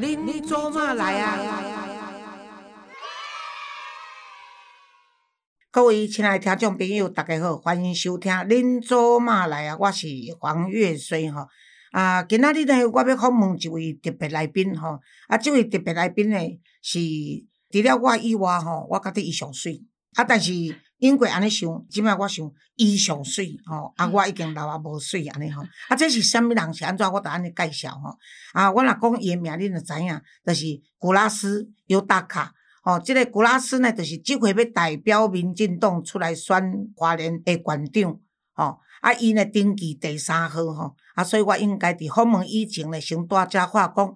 恁恁做嘛来啊？各位亲爱的听众朋友，大家好，欢迎收听《恁做嘛来啊》，我是黄月水吼。啊，今仔日呢，我要访问一位特别来宾吼。啊，这位特别来宾呢，是除了我以外吼，我觉得伊上水。啊，但是因过安尼想，即摆我想伊上水吼，啊，我已经老啊无水安尼吼。啊，这是啥物人是安怎？我著安尼介绍吼。啊，我若讲伊诶名，恁著知影，就是古拉斯尤达卡。吼，即个古拉斯呢，就是即回要代表民进党出来选华联诶县长。吼，啊，伊呢登记第三号吼，啊，所以我应该伫访问以前呢，先大家话讲。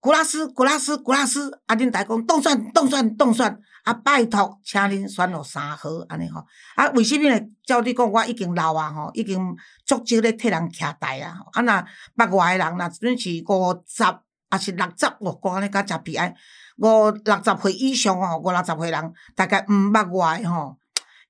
古拉斯，古拉斯，古拉斯，啊！恁大讲当选，当选，当选，啊！拜托，请恁选落三号，安尼吼。啊，为什么呢？照你讲，我已经老啊，吼，已经足少咧替人徛台啊。啊，若北外诶人，若准是五十，啊是六十，我安尼较食悲哀。五六十岁以上吼，五六十岁人，大概毋捌外吼。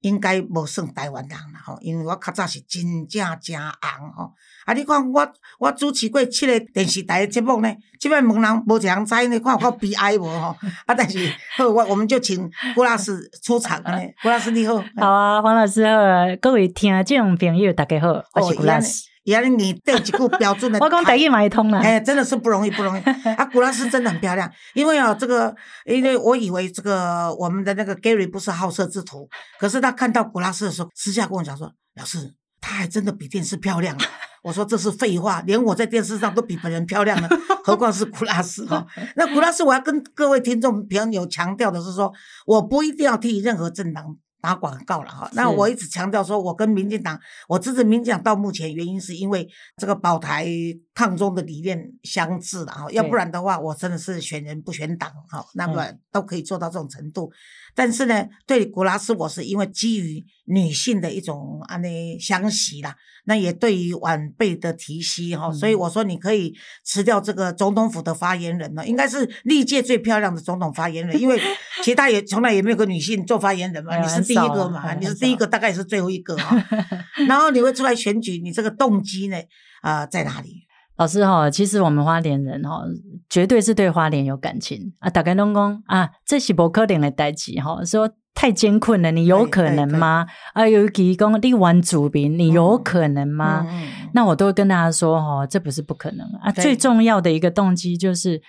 应该无算台湾人啦吼，因为我较早是真正真红吼。啊，你看我我主持过七个电视台的节目呢，即摆问人无一人知呢，看有够 悲哀无吼。啊，但是好，我我们就请郭老师出场呢。郭老师你好。好啊，黄老师好，各位听众朋友大家好，我是郭老师。原来你对几句标准的，我讲第一买通了，哎，真的是不容易，不容易。啊，古拉斯真的很漂亮，因为啊，这个，因为我以为这个我们的那个 Gary 不是好色之徒，可是他看到古拉斯的时候，私下跟我讲说，老师，他还真的比电视漂亮。我说这是废话，连我在电视上都比本人漂亮了，何况是古拉斯哈？那古拉斯，我要跟各位听众朋友强调的是说，我不一定要替任何政党。打广告了哈，那我一直强调说，我跟民进党，我支持民进党到目前原因是因为这个保台抗中的理念相似了哈，要不然的话，我真的是选人不选党哈，那么都可以做到这种程度。但是呢，对古拉斯，我是因为基于女性的一种啊，那相惜啦，那也对于晚辈的提携哈，所以我说你可以辞掉这个总统府的发言人了，应该是历届最漂亮的总统发言人，因为其他也从来也没有个女性做发言人嘛，你是第一个嘛，你是第一个，大概也是最后一个哈。然后你会出来选举，你这个动机呢啊在哪里？老师哈，其实我们花莲人哈，绝对是对花莲有感情啊。大概拢讲啊，这是不可能的代志哈，说太艰困了，你有可能吗？啊，尤其讲你玩主民，你有可能吗？那我都会跟大家说哈，这不是不可能啊。最重要的一个动机就是，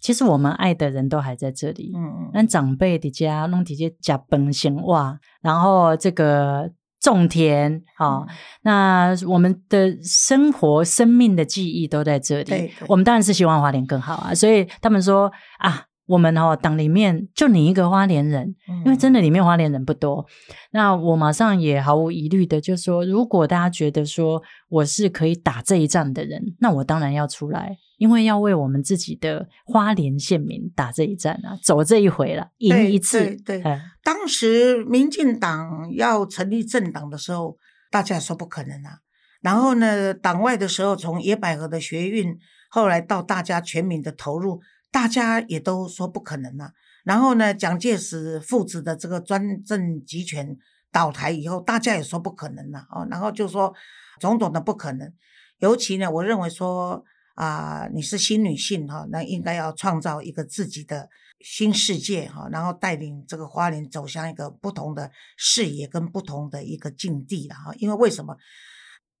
其实我们爱的人都还在这里。嗯嗯，那长辈的家弄直接加本行哇，然后这个。种田，好，那我们的生活、生命的记忆都在这里。我们当然是希望花莲更好啊，所以他们说啊。我们哦，党里面就你一个花莲人，因为真的里面花莲人不多。那我马上也毫无疑虑的就说，如果大家觉得说我是可以打这一仗的人，那我当然要出来，因为要为我们自己的花莲县民打这一战啊，走这一回了，赢一次。对，当时民进党要成立政党的时候，大家说不可能啊。然后呢，党外的时候，从野百合的学运，后来到大家全民的投入。大家也都说不可能了。然后呢，蒋介石父子的这个专政集权倒台以后，大家也说不可能了哦。然后就说种种的不可能。尤其呢，我认为说啊，你是新女性哈，那应该要创造一个自己的新世界哈，然后带领这个花莲走向一个不同的视野跟不同的一个境地了哈。因为为什么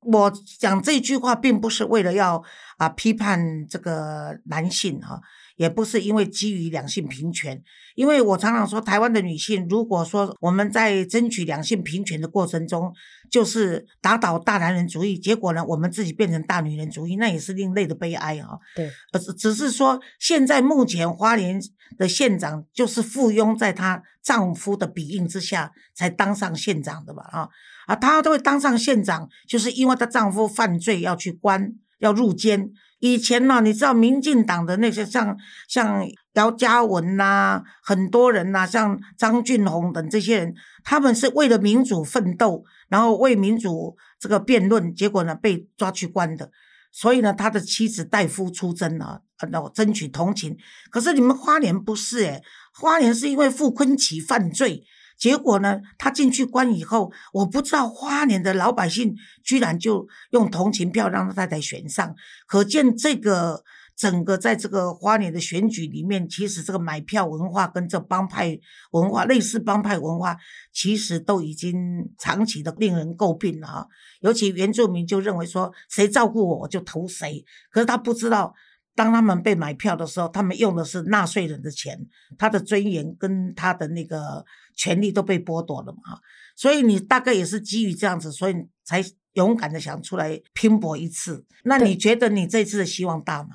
我讲这句话，并不是为了要啊批判这个男性哈。也不是因为基于两性平权，因为我常常说，台湾的女性，如果说我们在争取两性平权的过程中，就是打倒大男人主义，结果呢，我们自己变成大女人主义，那也是另类的悲哀哈。对，只只是说，现在目前花莲的县长就是附庸在她丈夫的笔印之下才当上县长的吧？啊啊，她都会当上县长，就是因为她丈夫犯罪要去关，要入监。以前呢，你知道民进党的那些像像姚嘉文呐，很多人呐，像张俊宏等这些人，他们是为了民主奋斗，然后为民主这个辩论，结果呢被抓去关的。所以呢，他的妻子代夫出征啊，那我争取同情。可是你们花莲不是诶，花莲是因为傅昆萁犯罪。结果呢？他进去关以后，我不知道花莲的老百姓居然就用同情票让他太太选上，可见这个整个在这个花莲的选举里面，其实这个买票文化跟这帮派文化类似，帮派文化其实都已经长期的令人诟病了啊。尤其原住民就认为说，谁照顾我，我就投谁。可是他不知道，当他们被买票的时候，他们用的是纳税人的钱，他的尊严跟他的那个权利都被剥夺了嘛。所以你大概也是基于这样子，所以才。勇敢的想出来拼搏一次，那你觉得你这次的希望大吗？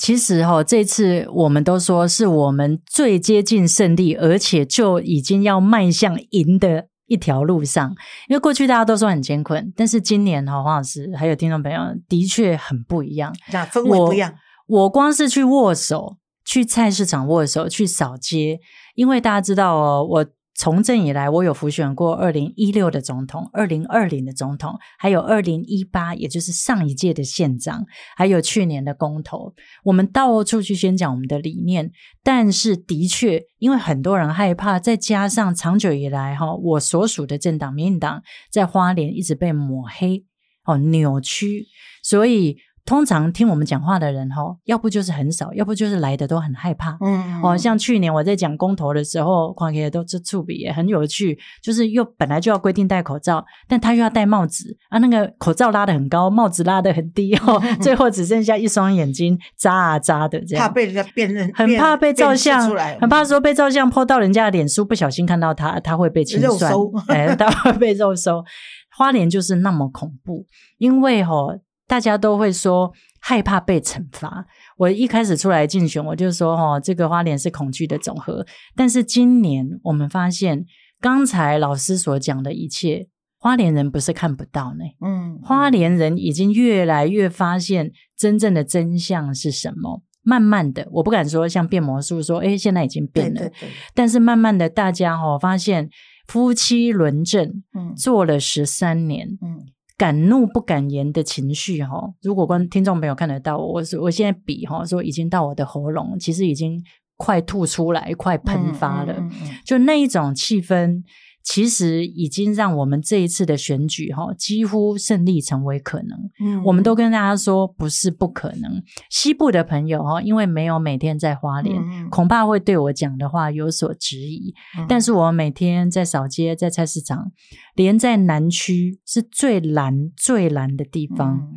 其实哈，这次我们都说是我们最接近胜利，而且就已经要迈向赢的一条路上。因为过去大家都说很艰困，但是今年哈，黄老师还有听众朋友的确很不一样，那氛围不一样。我光是去握手，去菜市场握手，去扫街，因为大家知道哦，我。从政以来，我有辅选过二零一六的总统、二零二零的总统，还有二零一八，也就是上一届的县长，还有去年的公投。我们到处去宣讲我们的理念，但是的确，因为很多人害怕，再加上长久以来哈，我所属的政党民进党在花莲一直被抹黑、哦扭曲，所以。通常听我们讲话的人哈，要不就是很少，要不就是来的都很害怕。嗯，哦，像去年我在讲公投的时候，况且都这触笔也很有趣，就是又本来就要规定戴口罩，但他又要戴帽子啊，那个口罩拉的很高，帽子拉的很低哦，最后只剩下一双眼睛眨啊眨的这样。怕被人家辨认，很怕被照相，很怕说被照相泼到人家的脸书，不小心看到他，他会被清算，哎，他会被肉收。花莲就是那么恐怖，因为哈。大家都会说害怕被惩罚。我一开始出来竞选，我就说：“哦，这个花莲是恐惧的总和。”但是今年我们发现，刚才老师所讲的一切，花莲人不是看不到呢。嗯，花莲人已经越来越发现真正的真相是什么。慢慢的，我不敢说像变魔术，说哎，现在已经变了。但是慢慢的，大家哈发现夫妻轮证，嗯，做了十三年，嗯。敢怒不敢言的情绪，哈，如果观听众朋友看得到，我是我现在比哈说已经到我的喉咙，其实已经快吐出来，快喷发了，就那一种气氛。其实已经让我们这一次的选举哈，几乎胜利成为可能。嗯，我们都跟大家说不是不可能。西部的朋友哈，因为没有每天在花莲，恐怕会对我讲的话有所质疑。但是我每天在扫街，在菜市场，连在南区是最蓝最蓝的地方。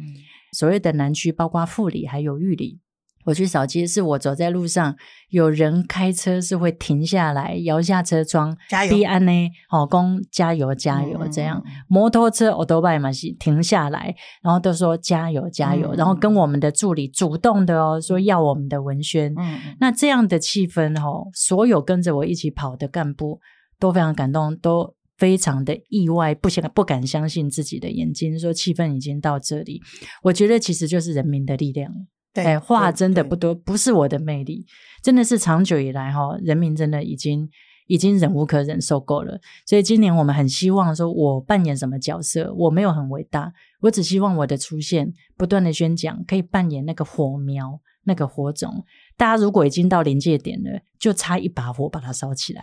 所谓的南区，包括富里还有玉里。我去扫街，是我走在路上，有人开车是会停下来，摇下车窗，加油，安呢，好，公加油加油这样。摩托车我都拜嘛是停下来，然后都说加油加油，然后跟我们的助理主动的哦说要我们的文宣。嗯，那这样的气氛哈，所有跟着我一起跑的干部都非常感动，都非常的意外，不想不敢相信自己的眼睛，说气氛已经到这里。我觉得其实就是人民的力量。哎，话真的不多，不是我的魅力，真的是长久以来哈，人民真的已经已经忍无可忍受够了。所以今年我们很希望说，我扮演什么角色？我没有很伟大，我只希望我的出现，不断的宣讲，可以扮演那个火苗，那个火种。大家如果已经到临界点了，就差一把火把它烧起来。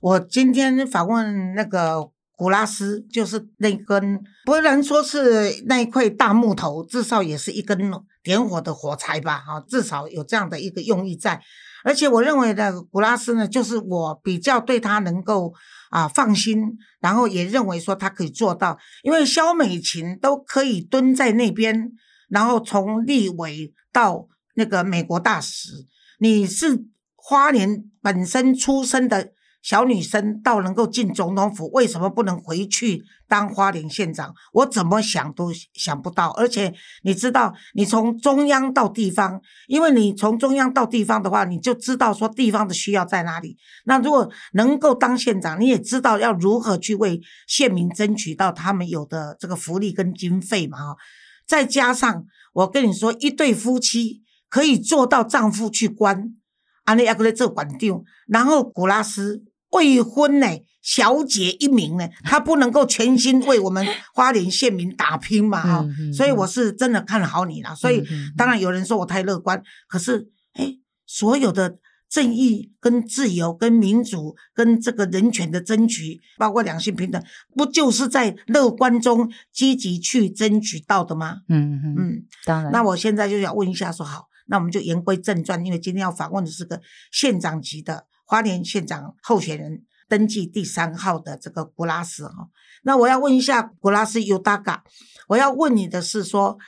我今天访问那个。古拉斯就是那根，不能说是那一块大木头，至少也是一根点火的火柴吧，哈，至少有这样的一个用意在。而且我认为的古拉斯呢，就是我比较对他能够啊放心，然后也认为说他可以做到，因为肖美琴都可以蹲在那边，然后从立委到那个美国大使，你是花莲本身出身的。小女生到能够进总统府，为什么不能回去当花莲县长？我怎么想都想不到。而且你知道，你从中央到地方，因为你从中央到地方的话，你就知道说地方的需要在哪里。那如果能够当县长，你也知道要如何去为县民争取到他们有的这个福利跟经费嘛？哈，再加上我跟你说，一对夫妻可以做到丈夫去关，安尼要过来做管长，然后古拉斯。未婚呢，小姐一名呢，她不能够全心为我们花莲县民打拼嘛？哈，所以我是真的看好你了。所以当然有人说我太乐观，可是哎，所有的正义、跟自由、跟民主、跟这个人权的争取，包括两性平等，不就是在乐观中积极去争取到的吗？嗯嗯嗯，当然。那我现在就想问一下，说好，那我们就言归正传，因为今天要访问的是个县长级的花莲县长候选人，登记第三号的这个古拉斯哈。那我要问一下古拉斯尤达嘎，我要问你的是说，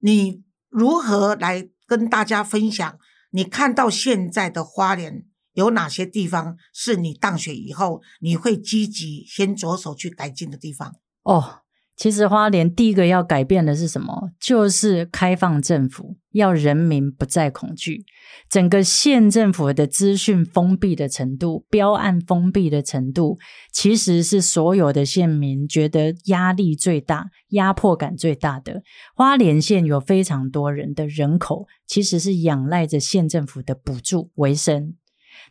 你如何来跟大家分享？你看到现在的花莲有哪些地方是你当选以后你会积极先着手去改进的地方？哦。其实花莲第一个要改变的是什么？就是开放政府，要人民不再恐惧。整个县政府的资讯封闭的程度、标案封闭的程度，其实是所有的县民觉得压力最大、压迫感最大的。花莲县有非常多人的人口，其实是仰赖着县政府的补助为生。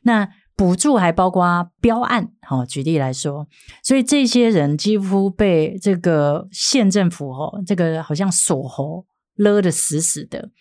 那补助还包括标案，好举例来说，所以这些人几乎被这个县政府哦，这个好像锁喉勒得死死的。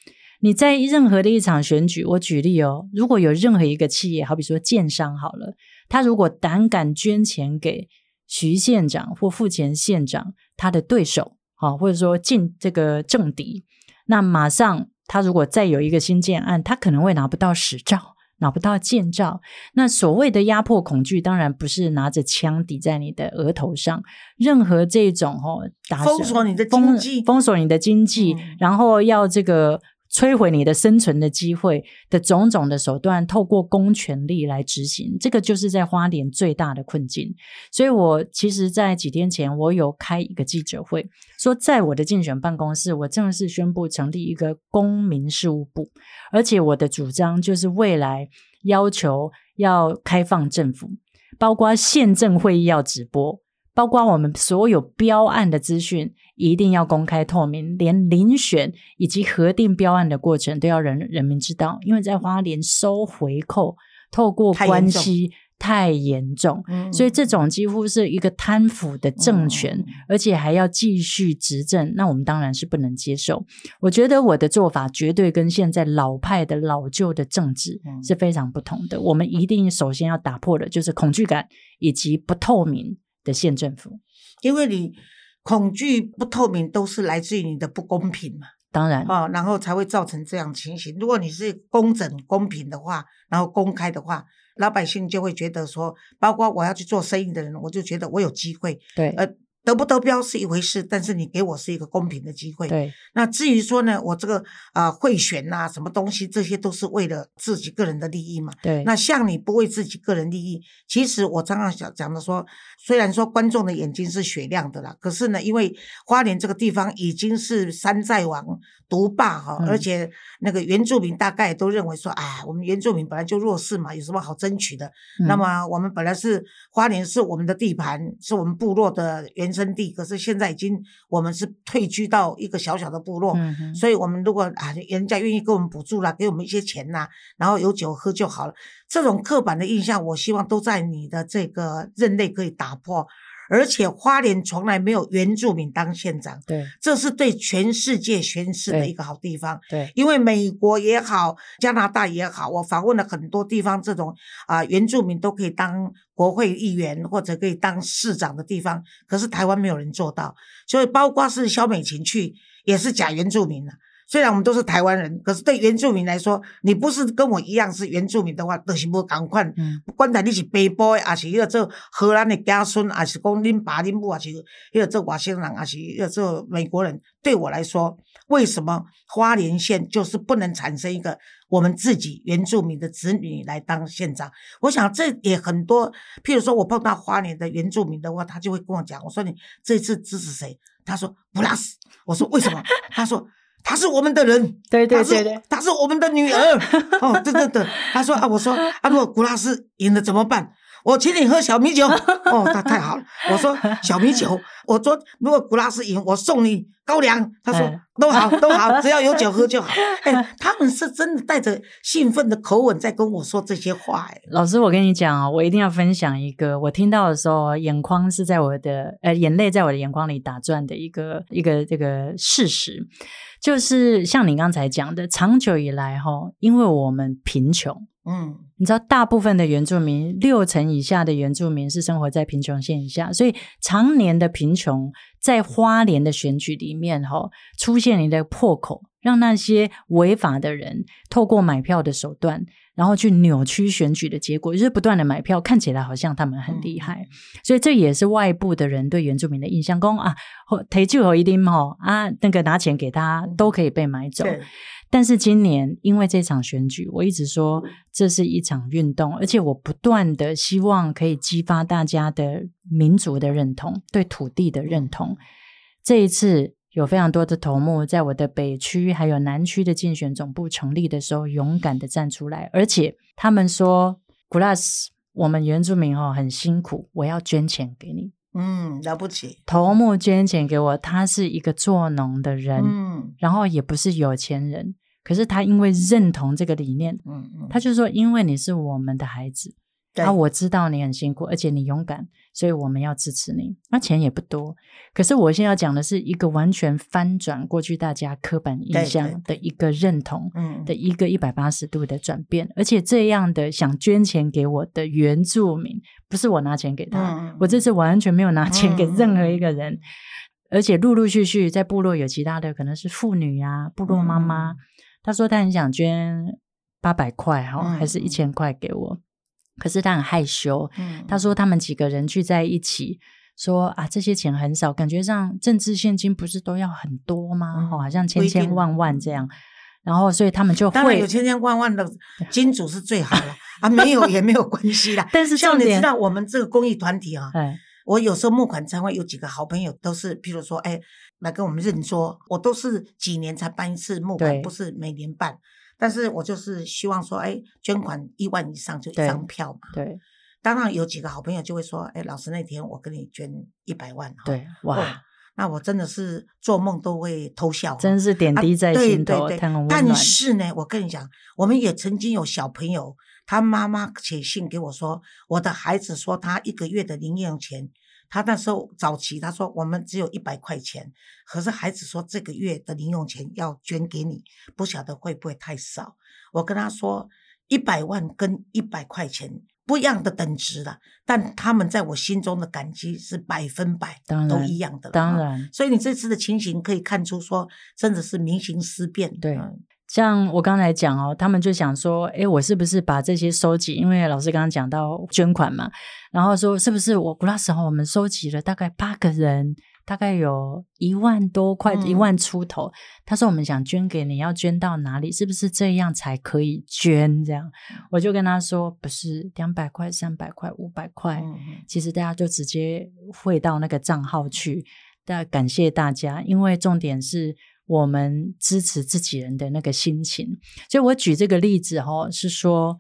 你在任何的一场选举，我举例哦，如果有任何一个企业，好比说建商好了，他如果胆敢捐钱给徐县长或副前县长他的对手，好或者说进这个政敌，那马上他如果再有一个新建案，他可能会拿不到实照。拿不到建造，那所谓的压迫恐惧，当然不是拿着枪抵在你的额头上。任何这种哦，封锁你的经济，封锁你的经济，然后要这个。摧毁你的生存的机会的种种的手段，透过公权力来执行，这个就是在花莲最大的困境。所以，我其实，在几天前，我有开一个记者会，说在我的竞选办公室，我正式宣布成立一个公民事务部，而且我的主张就是未来要求要开放政府，包括县政会议要直播。包括我们所有标案的资讯一定要公开透明，连遴选以及核定标案的过程都要人人民知道。因为在花莲收回扣，透过关系太严重，所以这种几乎是一个贪腐的政权，而且还要继续执政，那我们当然是不能接受。我觉得我的做法绝对跟现在老派的老旧的政治是非常不同的。我们一定首先要打破的就是恐惧感以及不透明。的县政府，因为你恐惧不透明，都是来自于你的不公平嘛。当然啊，然后才会造成这样情形。如果你是公正公平的话，然后公开的话，老百姓就会觉得说，包括我要去做生意的人，我就觉得我有机会。对，呃。得不得标是一回事，但是你给我是一个公平的机会。对，那至于说呢，我这个啊贿选呐，什么东西，这些都是为了自己个人的利益嘛。对，那像你不为自己个人利益，其实我常常讲讲的说，虽然说观众的眼睛是雪亮的啦，可是呢，因为花莲这个地方已经是山寨王独霸哈，而且那个原住民大概都认为说，哎，我们原住民本来就弱势嘛，有什么好争取的？那么我们本来是花莲是我们的地盘，是我们部落的原。生地，可是现在已经我们是退居到一个小小的部落，所以我们如果啊，人家愿意给我们补助啦，给我们一些钱呐，然后有酒喝就好了。这种刻板的印象，我希望都在你的这个任内可以打破。而且花莲从来没有原住民当县长，对，这是对全世界宣示的一个好地方。对，因为美国也好，加拿大也好，我访问了很多地方，这种啊原住民都可以当国会议员或者可以当市长的地方，可是台湾没有人做到，所以包括是萧美琴去也是假原住民了。虽然我们都是台湾人，可是对原住民来说，你不是跟我一样是原住民的话，都是无共款。不管在你是北部的，还是要做荷兰的家孙，还是讲恁爸恁母，还是要做外星人，还是要做美国人，对我来说，为什么花莲县就是不能产生一个我们自己原住民的子女来当县长？我想这也很多。譬如说我碰到花莲的原住民的话，他就会跟我讲：“我说你这次支持谁？”他说：“布拉斯。”我说：“为什么？”他说。她是我们的人，对对对对，她是我们的女儿。哦，对对对，他说啊，我说啊，如果古拉斯赢了怎么办？我请你喝小米酒。哦，他太好了。我说小米酒，我说如果古拉斯赢，我送你高粱。他说都好都好，只要有酒喝就好。哎，他们是真的带着兴奋的口吻在跟我说这些话。哎，老师，我跟你讲啊，我一定要分享一个我听到的时候，眼眶是在我的呃眼泪在我的眼眶里打转的一个一个这个事实。就是像你刚才讲的，长久以来哈，因为我们贫穷，嗯，你知道，大部分的原住民，六成以下的原住民是生活在贫穷线以下，所以常年的贫穷，在花莲的选举里面哈，出现一个破口，让那些违法的人透过买票的手段，然后去扭曲选举的结果，就是不断的买票，看起来好像他们很厉害，所以这也是外部的人对原住民的印象，公啊，提就和一定哈啊，那个拿钱给他都可以被买走。但是今年因为这场选举，我一直说这是一场运动，而且我不断的希望可以激发大家的民族的认同，对土地的认同。这一次有非常多的头目在我的北区还有南区的竞选总部成立的时候，勇敢的站出来，而且他们说：“Glass，我们原住民哦很辛苦，我要捐钱给你。”嗯，了不起。头目捐钱给我，他是一个做农的人，嗯，然后也不是有钱人。可是他因为认同这个理念，嗯嗯，他就说：“因为你是我们的孩子，啊，我知道你很辛苦，而且你勇敢，所以我们要支持你。那钱也不多，可是我现在要讲的是一个完全翻转过去大家刻板印象的一个认同，嗯，的一个一百八十度的转变。而且这样的想捐钱给我的原住民，不是我拿钱给他，我这次完全没有拿钱给任何一个人，而且陆陆续续在部落有其他的，可能是妇女呀，部落妈妈。”她说她很想捐八百块哈，还是一千块给我，可是他很害羞。嗯他说他们几个人聚在一起，说啊这些钱很少，感觉上政治现金不是都要很多吗？好像千千万万这样。然后所以他们就会有千千万万的金主是最好了啊，没有也没有关系啦。但是像你知道我们这个公益团体啊。我有时候募款参会有几个好朋友，都是譬如说，哎，来跟我们认桌。我都是几年才办一次募款，不是每年办。但是我就是希望说，哎，捐款一万以上就一张票嘛。对。当然有几个好朋友就会说，哎，老师那天我跟你捐一百万。对，哇，那我真的是做梦都会偷笑。真是点滴在心头，但是呢，我跟你讲，我们也曾经有小朋友。他妈妈写信给我说：“我的孩子说他一个月的零用钱，他那时候早期他说我们只有一百块钱，可是孩子说这个月的零用钱要捐给你，不晓得会不会太少。”我跟他说：“一百万跟一百块钱不一样的等值的，但他们在我心中的感激是百分百都一样的。当然，所以你这次的情形可以看出，说真的是民心思变。对。”像我刚才讲哦，他们就想说，哎，我是不是把这些收集？因为老师刚刚讲到捐款嘛，然后说是不是我那时候我们收集了大概八个人，大概有一万多块，一万出头。他说我们想捐给你，要捐到哪里？是不是这样才可以捐？这样我就跟他说，不是两百块、三百块、五百块，其实大家就直接汇到那个账号去。大感谢大家，因为重点是。我们支持自己人的那个心情，所以我举这个例子哈，是说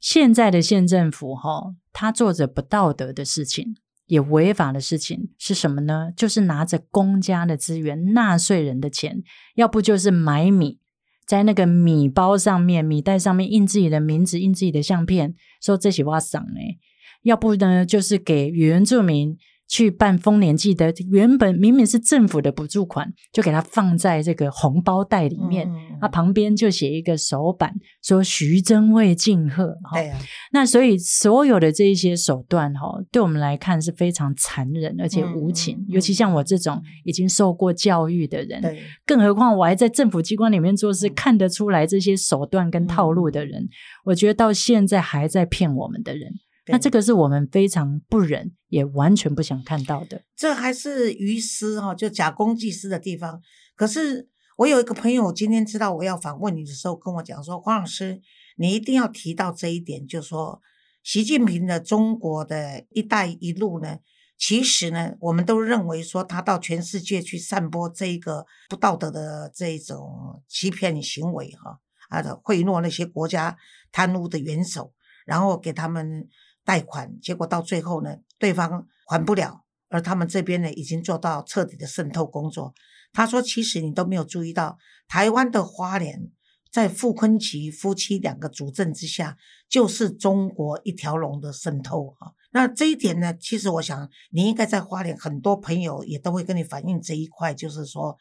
现在的县政府哈，他做着不道德的事情，也违法的事情是什么呢？就是拿着公家的资源、纳税人的钱，要不就是买米，在那个米包上面、米袋上面印自己的名字、印自己的相片，说这些话赏哎；要不呢，就是给原住民。去办丰年祭的，原本明明是政府的补助款，就给他放在这个红包袋里面，他旁边就写一个手板，说徐祯为敬贺。对啊，那所以所有的这一些手段哈，对我们来看是非常残忍而且无情。尤其像我这种已经受过教育的人，更何况我还在政府机关里面做事，看得出来这些手段跟套路的人，我觉得到现在还在骗我们的人。那这个是我们非常不忍，也完全不想看到的。这还是于私哈，就假公济私的地方。可是我有一个朋友，今天知道我要访问你的时候，跟我讲说：“黄老师，你一定要提到这一点，就说习近平的中国的一带一路呢，其实呢，我们都认为说他到全世界去散播这一个不道德的这种欺骗行为哈，啊的贿赂那些国家贪污的元首，然后给他们。”贷款，结果到最后呢，对方还不了，而他们这边呢，已经做到彻底的渗透工作。他说：“其实你都没有注意到，台湾的花莲在傅昆奇夫妻两个主政之下，就是中国一条龙的渗透啊。那这一点呢，其实我想你应该在花莲，很多朋友也都会跟你反映这一块，就是说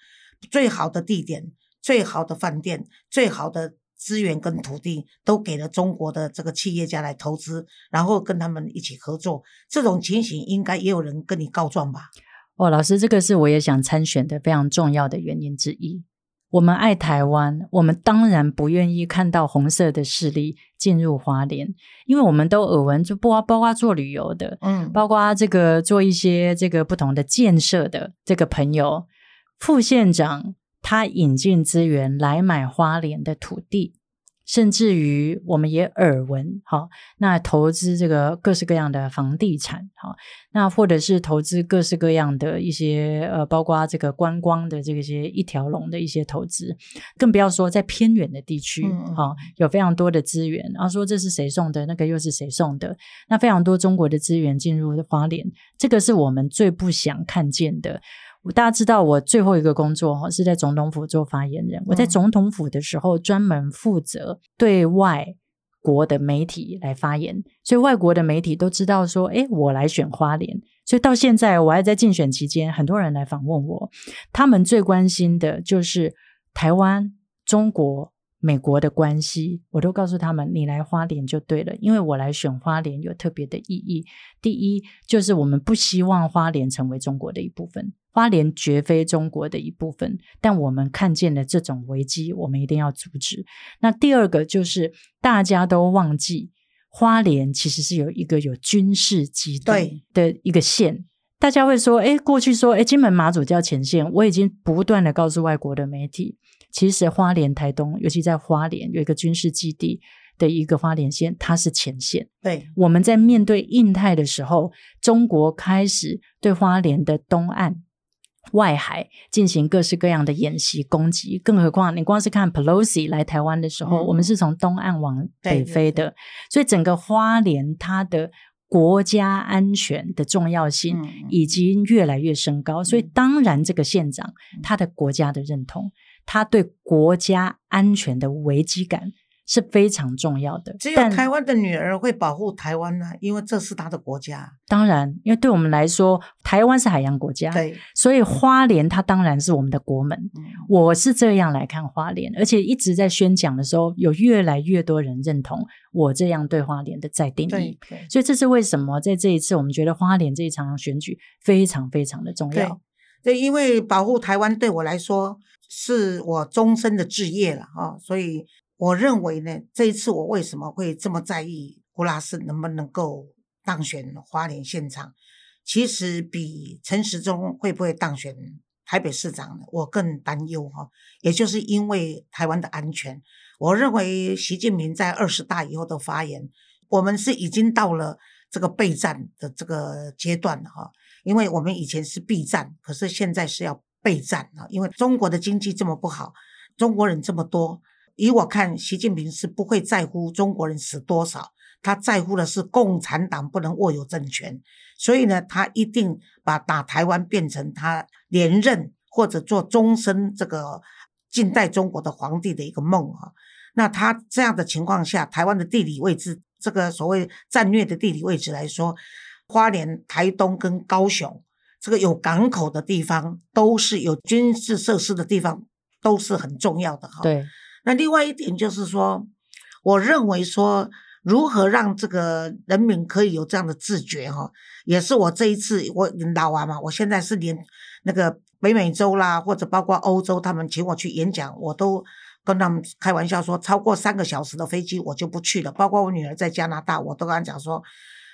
最好的地点、最好的饭店、最好的。”资源跟土地都给了中国的这个企业家来投资，然后跟他们一起合作，这种情形应该也有人跟你告状吧？哦，老师，这个是我也想参选的非常重要的原因之一。我们爱台湾，我们当然不愿意看到红色的势力进入花莲，因为我们都耳闻，就包包括做旅游的，嗯，包括这个做一些这个不同的建设的这个朋友，副县长他引进资源来买花莲的土地。甚至于我们也耳闻，好，那投资这个各式各样的房地产，好，那或者是投资各式各样的一些呃，包括这个观光的这些一条龙的一些投资，更不要说在偏远的地区，好，有非常多的资源，然后说这是谁送的，那个又是谁送的，那非常多中国的资源进入花莲，这个是我们最不想看见的。大家知道我最后一个工作哈是在总统府做发言人。我在总统府的时候，专门负责对外国的媒体来发言，所以外国的媒体都知道说，哎，我来选花莲。所以到现在，我还在竞选期间，很多人来访问我，他们最关心的就是台湾、中国、美国的关系。我都告诉他们，你来花莲就对了，因为我来选花莲有特别的意义。第一，就是我们不希望花莲成为中国的一部分。花莲绝非中国的一部分，但我们看见了这种危机，我们一定要阻止。那第二个就是大家都忘记，花莲其实是有一个有军事基地的一个县。大家会说，哎，过去说，哎，金门马祖叫前线，我已经不断的告诉外国的媒体，其实花莲台东，尤其在花莲有一个军事基地的一个花莲县，它是前线。对，我们在面对印太的时候，中国开始对花莲的东岸。外海进行各式各样的演习攻击，更何况你光是看 Pelosi 来台湾的时候，我们是从东岸往北飞的，所以整个花莲它的国家安全的重要性已经越来越升高。所以当然，这个县长他的国家的认同，他对国家安全的危机感。是非常重要的。只有台湾的女儿会保护台湾呢，因为这是她的国家。当然，因为对我们来说，台湾是海洋国家，对，所以花莲它当然是我们的国门。我是这样来看花莲，而且一直在宣讲的时候，有越来越多人认同我这样对花莲的再定义。所以这是为什么在这一次，我们觉得花莲这一场选举非常非常的重要。对，因为保护台湾对我来说是我终身的志业了啊，所以。我认为呢，这一次我为什么会这么在意古拉斯能不能够当选花莲县长？其实比陈时中会不会当选台北市长呢，我更担忧哈。也就是因为台湾的安全，我认为习近平在二十大以后的发言，我们是已经到了这个备战的这个阶段了哈。因为我们以前是避战，可是现在是要备战啊。因为中国的经济这么不好，中国人这么多。以我看，习近平是不会在乎中国人死多少，他在乎的是共产党不能握有政权。所以呢，他一定把打台湾变成他连任或者做终身这个近代中国的皇帝的一个梦啊。那他这样的情况下，台湾的地理位置，这个所谓战略的地理位置来说，花莲、台东跟高雄这个有港口的地方，都是有军事设施的地方，都是很重要的哈。对。那另外一点就是说，我认为说，如何让这个人民可以有这样的自觉哈，也是我这一次我老完嘛，我现在是连那个北美洲啦，或者包括欧洲，他们请我去演讲，我都跟他们开玩笑说，超过三个小时的飞机我就不去了。包括我女儿在加拿大，我都跟她讲说。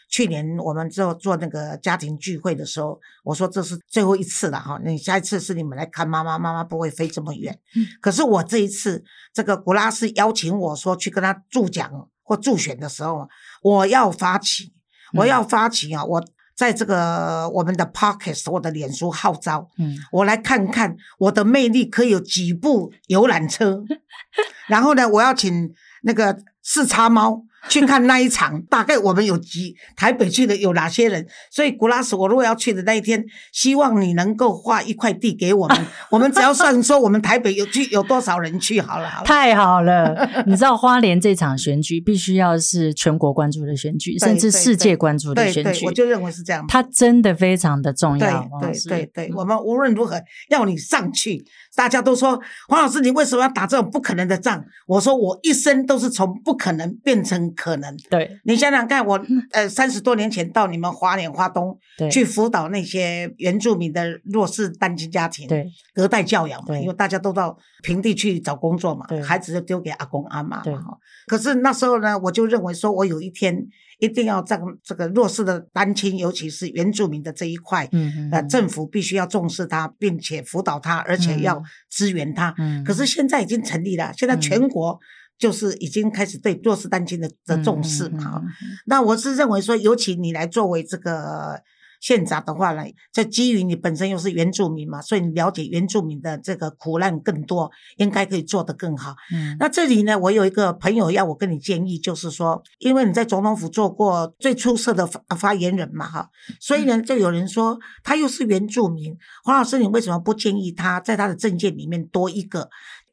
去年我们做做那个家庭聚会的时候，我说这是最后一次了哈，你下一次是你们来看妈妈，妈妈不会飞这么远。可是我这一次，这个古拉斯邀请我说去跟他助讲或助选的时候，我要发起，我要发起啊！我在这个我们的 p o c k e t 我的脸书号召，嗯，我来看看我的魅力可以有几部游览车，然后呢，我要请那个四叉猫。去看那一场，大概我们有几台北去的有哪些人？所以古拉斯，我如果要去的那一天，希望你能够划一块地给我们，我们只要算说我们台北有去有多少人去好了。太好了，你知道花莲这场选举必须要是全国关注的选举，甚至世界关注的选举，我就认为是这样。它真的非常的重要。对对对，我们无论如何要你上去。大家都说黄老师，你为什么要打这种不可能的仗？我说我一生都是从不可能变成。可能。对你想想看，我呃三十多年前到你们花莲花东去辅导那些原住民的弱势单亲家庭，对隔代教养嘛，因为大家都到平地去找工作嘛，孩子就丢给阿公阿妈嘛。哈可是那时候呢，我就认为说，我有一天一定要让这个弱势的单亲，尤其是原住民的这一块，呃，政府必须要重视他，并且辅导他，而且要嗯。支援他。嗯。可是现在已经成立了，现在嗯。全国就是已经开始对弱势单亲的的重视嘛。哈嗯嗯嗯。那我是认为说，尤其你来作为这个县长的话呢，这基于你本身又是原住民嘛，所以你了解原住民的这个苦难更多，应该可以做得更好。嗯那这里呢，我有一个朋友要我跟你建议，就是说，因为你在总统府做过最出色的发发言人嘛，哈，所以呢，就有人说他又是原住民，黄老师，你为什么不建议他在他的证件里面多一个？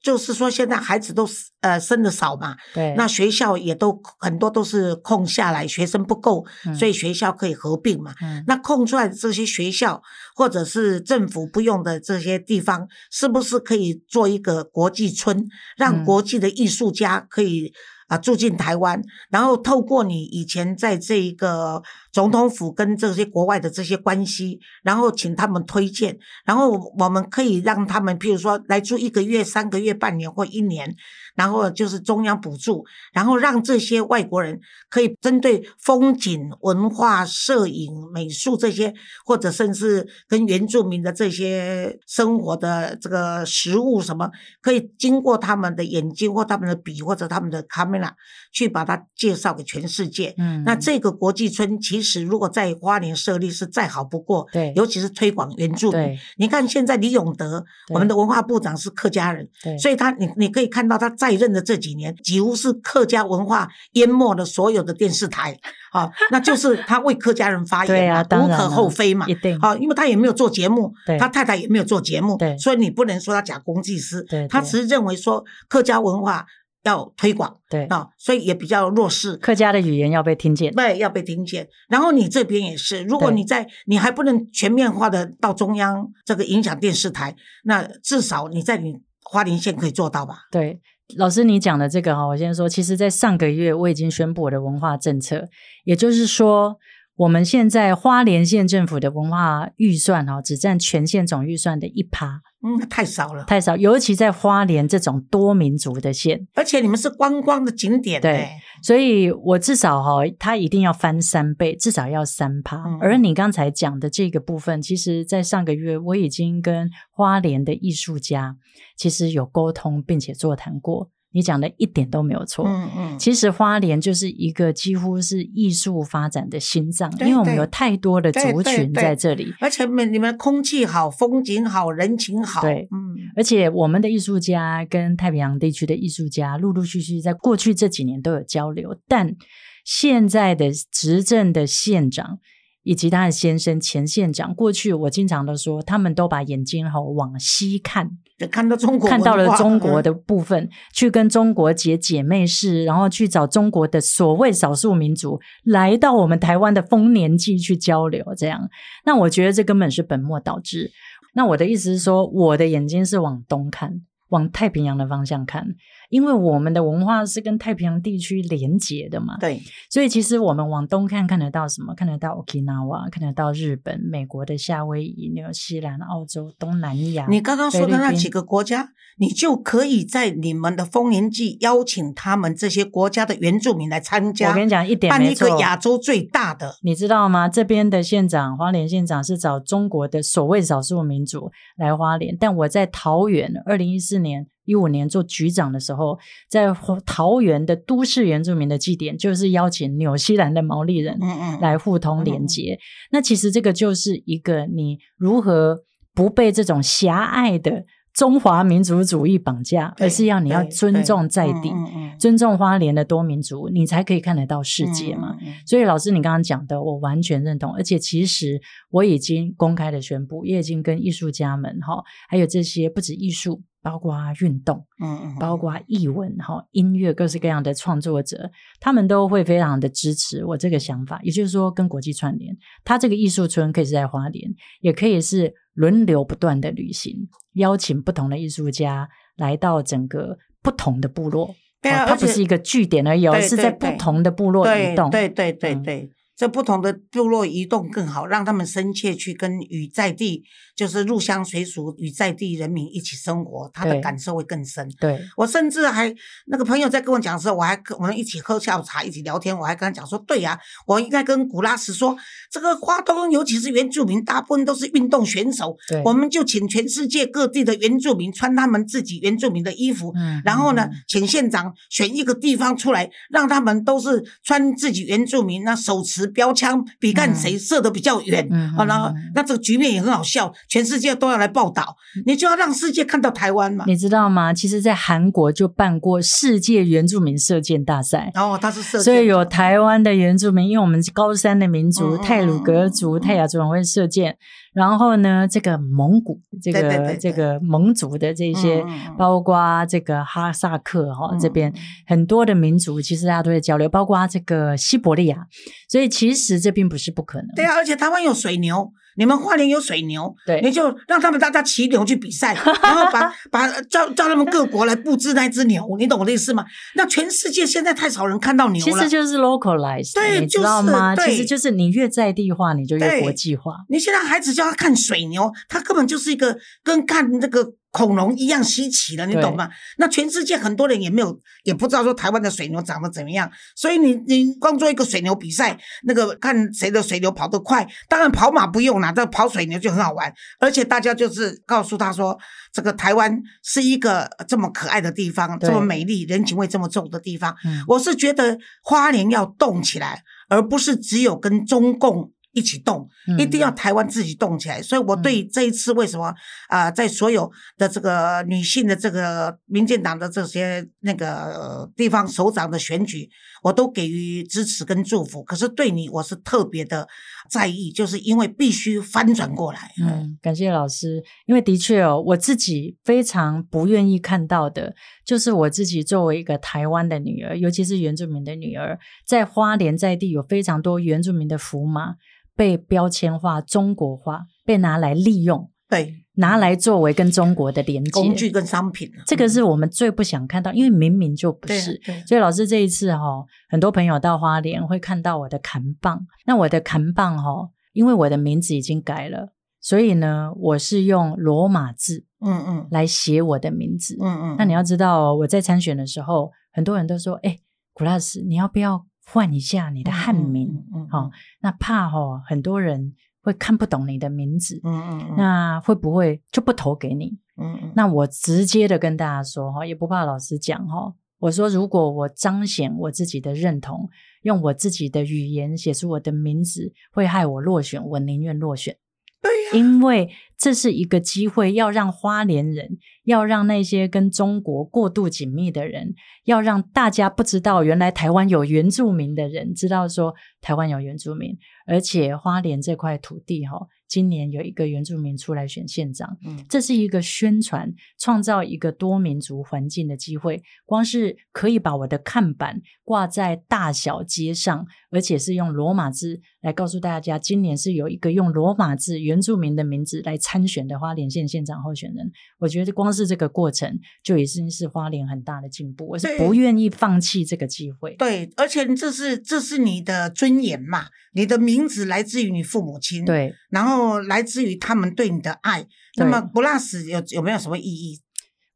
就是说，现在孩子都呃生的少嘛，对，那学校也都很多都是空下来，学生不够，嗯所以学校可以合并嘛。嗯那空出来的这些学校，或者是政府不用的这些地方，是不是可以做一个国际村，让嗯国际的艺术家可以啊住进台湾，然后透过你以前在这一个总统府跟这些国外的这些关系，然后请他们推荐，然后我们可以让他们，譬如说来住一个月、三个月、半年或一年，然后就是中央补助，然后让这些外国人可以针对风景、文化、摄影、美术这些，或者甚至跟原住民的这些生活的这个食物什么，可以经过他们的眼睛或他们的笔或者他们的 camera 去把它介绍给全世界。嗯那这个国际村其实如果在花莲设立是再好不过，对尤其是推广原住民对。你看现在李永德，我们的文化部长是客家人，对所以他你你可以看到他在任的这几年，几乎是客家文化淹没了所有的电视台，啊，那就是他为客家人发对言嘛，无可厚非嘛一。定好，因为他也没有做节目对，他太太也没有做节目对，所以你不能说他假公济私，对他只是认为说客家文化要推广对啊，所以也比较弱势。客家的语言要被听见，对，要被听见。然后你这边也是，如果你在，你还不能全面化的到中央这个影响电视台，那至少你在你花莲县可以做到吧？对。老师，你讲的这个哈，我先说，其实，在上个月我已经宣布我的文化政策，也就是说，我们现在花莲县政府的文化预算哈，只占全县总预算的一趴，嗯，太少了。太少，尤其在花莲这种多民族的县，而且你们是观光的景点、对欸，所以我至少哈，它一定要翻三倍，至少要三趴。嗯而你刚才讲的这个部分，其实在上个月我已经跟花莲的艺术家其实有沟通，并且座谈过。你讲的一点都没有错。嗯嗯，其实花莲就是一个几乎是艺术发展的心脏，因为我们有太多的族群在这里。而且你们你们空气好，风景好，人情好，对嗯，而且我们的艺术家跟太平洋地区的艺术家陆陆续续在过去这几年都有交流，但现在的执政的县长以及他的先生前县长，过去我经常都说，他们都把眼睛哈往西看，就看到中国看到了中国的部分，去跟中国结姐妹市，然后去找中国的所谓少数民族来到我们台湾的丰年祭去交流，这样，那我觉得这根本是本末倒置。那我的意思是说，我的眼睛是往东看，往太平洋的方向看，因为我们的文化是跟太平洋地区连结的嘛。对，所以其实我们往东看，看得到什么？看得到 Okinawa，看得到日本、美国的夏威夷、纽西兰、澳洲、东南亚。你刚刚说的那几个国家，你就可以在你们的丰年祭邀请他们这些国家的原住民来参加，我跟你讲，一点办没错。一个亚洲最大的，你知道吗？这边的县长，花莲县长是找中国的所谓少数民族来花莲，但我在桃园，二零一四年、一五年做局长的时候，在桃园的都市原住民的祭典，就是邀请纽西兰的毛利人来互通连接。那其实这个就是一个你如何不被这种狭隘的中华民族主义绑架，而是要你要尊重在地，尊重花莲的多民族，你才可以看得到世界嘛。所以老师，你刚刚讲的，我完全认同。而且其实我已经公开的宣布，也已经跟艺术家们哈，还有这些不止艺术，包括运动，嗯嗯，包括艺文哈、音乐各式各样的创作者，他们都会非常的支持我这个想法。也就是说，跟国际串联，它这个艺术村可以是在花莲，也可以是轮流不断的旅行，邀请不同的艺术家来到整个不同的部落。对啊，哦它不是一个据点而已哦，对是在不同的部落移动。对对对对，这不同的部落移动更好，让他们深切去跟与在地，就是入乡随俗，与在地人民一起生活，他的感受会更深。对我甚至还那个朋友在跟我讲的时候，我还跟我们一起喝下午茶，一起聊天，我还跟他讲说，对呀、我应该跟古拉斯说，这个花东尤其是原住民，大部分都是运动选手，对，我们就请全世界各地的原住民穿他们自己原住民的衣服，嗯然后呢嗯，请县长选一个地方出来，让他们都是穿自己原住民，那手持标枪，比干谁射得比较远。然后那这个局面也很好笑，全世界都要来报道，你就要让世界看到台湾嘛。你知道吗？其实，在韩国就办过世界原住民射箭大赛。然后他是射箭，所以有台湾的原住民，因为我们是高山的民族，泰鲁格族、泰雅族很会射箭。然后呢，这个蒙古，这个这个蒙族的这些，包括这个哈萨克哈、嗯这边嗯很多的民族，其实大家都在交流，包括这个西伯利亚。所以其实这并不是不可能。对啊，而且台湾有水牛，你们花莲有水牛，对你就让他们大家骑牛去比赛，然后把 把叫叫他们各国来布置那只牛，你懂我的意思吗？那全世界现在太少人看到牛了。其实就是 localized，对你知道吗？就是对其实就是你越在地化，你就越国际化。你现在孩子叫他看水牛，他根本就是一个跟看那个恐龙一样稀奇的，你懂吗？那全世界很多人也没有，也不知道说台湾的水牛长得怎么样，所以你你光做一个水牛比赛，那个看谁的水牛跑得快，当然跑马不用啦，这跑水牛就很好玩，而且大家就是告诉他说，这个台湾是一个这么可爱的地方，对。这么美丽，人情味这么重的地方，嗯。我是觉得花莲要动起来，而不是只有跟中共一起动，嗯一定要台湾自己动起来。所以我对这一次为什么啊、在所有的这个女性的这个民进党的这些那个、呃地方首长的选举，我都给予支持跟祝福。可是对你，我是特别的在意，就是因为必须翻转过来。嗯嗯，感谢老师，因为的确哦，我自己非常不愿意看到的，就是我自己作为一个台湾的女儿，尤其是原住民的女儿，在花莲在地有非常多原住民的符码被标签化、中国化，被拿来利用，对，拿来作为跟中国的连接工具跟商品，这个是我们最不想看到，因为明明就不是。所以老师这一次哈、很多朋友到花莲会看到我的砍棒。那我的砍棒哈、因为我的名字已经改了，所以呢，我是用罗马字嗯嗯来写我的名字。嗯嗯。那你要知道哦，我在参选的时候，很多人都说：“哎，古拉斯，你要不要换一下你的汉名？”嗯嗯好、那怕哦、很多人会看不懂你的名字，嗯嗯嗯那会不会就不投给你？嗯嗯那我直接的跟大家说哈，也不怕老师讲哈。我说，如果我彰显我自己的认同，用我自己的语言写出我的名字，会害我落选，我宁愿落选。对、因为这是一个机会，要让花莲人，要让那些跟中国过度紧密的人，要让大家不知道原来台湾有原住民的人，知道说台湾有原住民，而且花莲这块土地哈、今年有一个原住民出来选县长，嗯这是一个宣传，创造一个多民族环境的机会。光是可以把我的看板挂在大小街上，而且是用罗马字来告诉大家，今年是有一个用罗马字原住民的名字来参选的花莲县县长候选人。我觉得光是这个过程就已经是花莲很大的进步，我是不愿意放弃这个机会。对，而且这是这是你的尊严嘛，你的名字来自于你父母亲，，对，然后来自于他们对你的爱。那么 glass 有有没有什么意义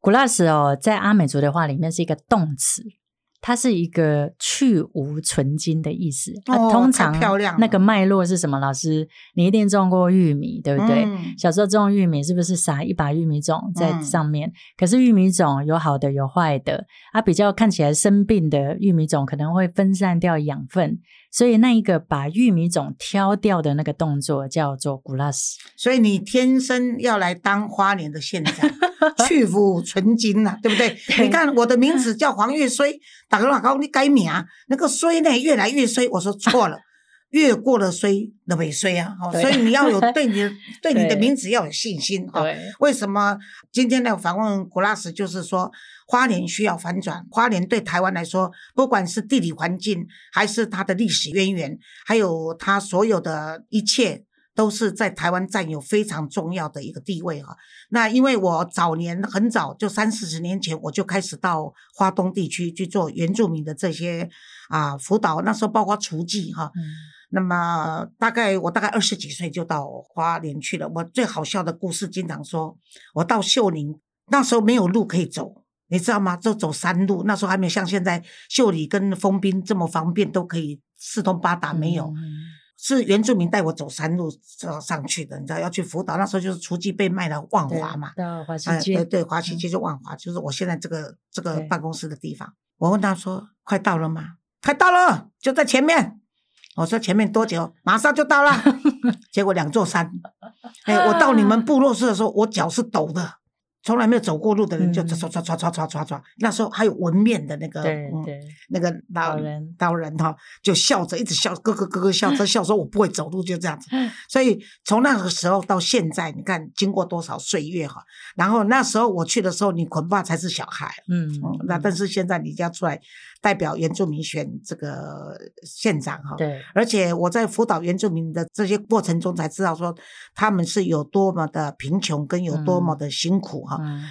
？glass 哦，在阿美族的话里面是一个动词，它是一个去无存精的意思。那哦通常那个脉络是什么？老师，你一定种过玉米，对不对？嗯小时候种玉米是不是撒一把玉米种在嗯上面？可是玉米种有好的有坏的，啊，比较看起来生病的玉米种可能会分散掉养分，所以那一个把玉米种挑掉的那个动作叫做 glass。所以你天生要来当花莲的县长，去腐存精呐、对不对？你看我的名字叫黄月衰，打个老高你改名啊，那个衰呢越来越衰，我说错了。越过了衰的尾衰啊，哦，所以你要有对你的 对你的名字要有信心哦。对，为什么今天的访问古拉斯就是说，花莲需要反转。花莲对台湾来说，不管是地理环境，还是它的历史渊源，还有它所有的一切，都是在台湾占有非常重要的一个地位哈。那因为我早年很早就三四十年前我就开始到花东地区去做原住民的这些啊辅导，那时候包括厨技哈。那么大概我大概二十几岁就到花莲去了。我最好笑的故事经常说，我到秀林那时候没有路可以走，你知道吗？就走山路，那时候还没有像现在秀里跟丰滨这么方便，都可以四通八达。没有，是原住民带我走山路上上去的，你知道要去辅导。那时候就是厨具被卖到万华嘛，到华西街，对对，华西街就万华，就是我现在这个这个办公室的地方。我问他说：“快到了吗？”“快到了，就在前面。”我说前面多久？马上就到了。结果两座山。哎，我到你们部落市的时候，我脚是抖的。从来没有走过路的人就唰唰唰唰唰唰唰，那时候还有纹面的那个，那个老人老人哈，就笑着一直笑，咯咯咯咯笑，着笑说我不会走路，就这样子。所以从那个时候到现在，你看经过多少岁月哈。然后那时候我去的时候，你恐怕才是小孩，嗯，那但是现在你家出来代表原住民选这个县长哈，对，而且我在辅导原住民的这些过程中才知道说他们是有多么的贫穷跟有多么的辛苦。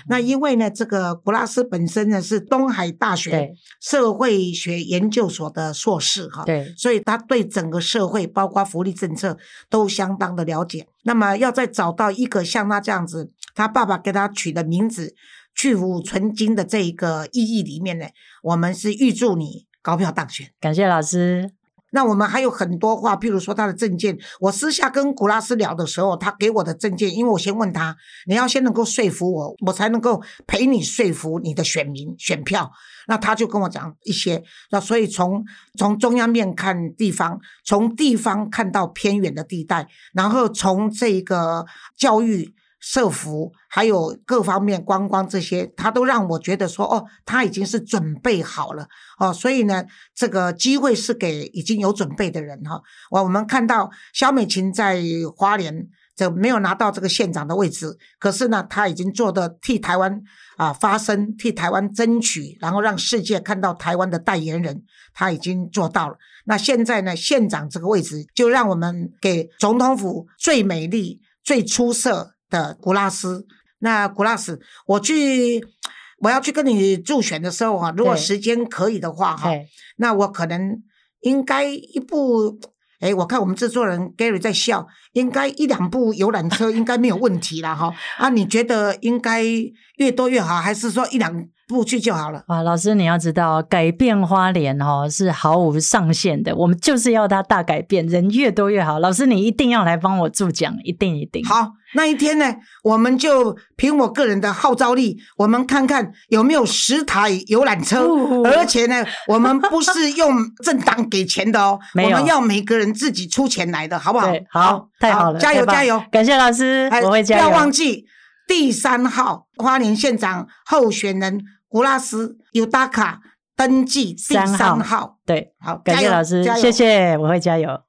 那因为呢，这个古拉斯本身呢是东海大学社会学研究所的硕士哈，对，所以他对整个社会包括福利政策都相当的了解。那么要再找到一个像他这样子，他爸爸给他取的名字“去芜存菁”的这一个意义里面呢，我们是预祝你高票当选。感谢老师。那我们还有很多话，譬如说他的证件，我私下跟古拉斯聊的时候，他给我的证件，因为我先问他，你要先能够说服我，我才能够陪你说服你的选民选票。那他就跟我讲一些，那所以从从中央面看地方，从地方看到偏远的地带，然后从这个教育。社服还有各方面观光这些，他都让我觉得说，哦，他已经是准备好了哦，所以呢，这个机会是给已经有准备的人哈。我我们看到肖美琴在花莲就没有拿到这个县长的位置，可是呢，他已经做的替台湾啊发声，替台湾争取，然后让世界看到台湾的代言人，他已经做到了。那现在呢，县长这个位置就让我们给总统府最美丽、最出色。的古拉斯，那古拉斯，我去，我要去跟你助选的时候啊，如果时间可以的话哈，那我可能应该一部，哎，我看我们制作人 Gary 在笑，应该一两部游览车应该没有问题了哈。啊，你觉得应该越多越好，还是说一两？不去就好了啊！老师，你要知道，改变花莲哦是毫无上限的。我们就是要它大改变，人越多越好。老师，你一定要来帮我助讲，一定一定。好，那一天呢，我们就凭我个人的号召力，我们看看有没有十台游览车，而且呢，我们不是用政党给钱的哦，我们要每个人自己出钱来的，好不好？好，太好了，加油加油！感谢老师，我会加油。不要忘记第三号花莲县长候选人。古拉斯有打卡登记第三号，对，好，感谢老师，谢谢，我会加油。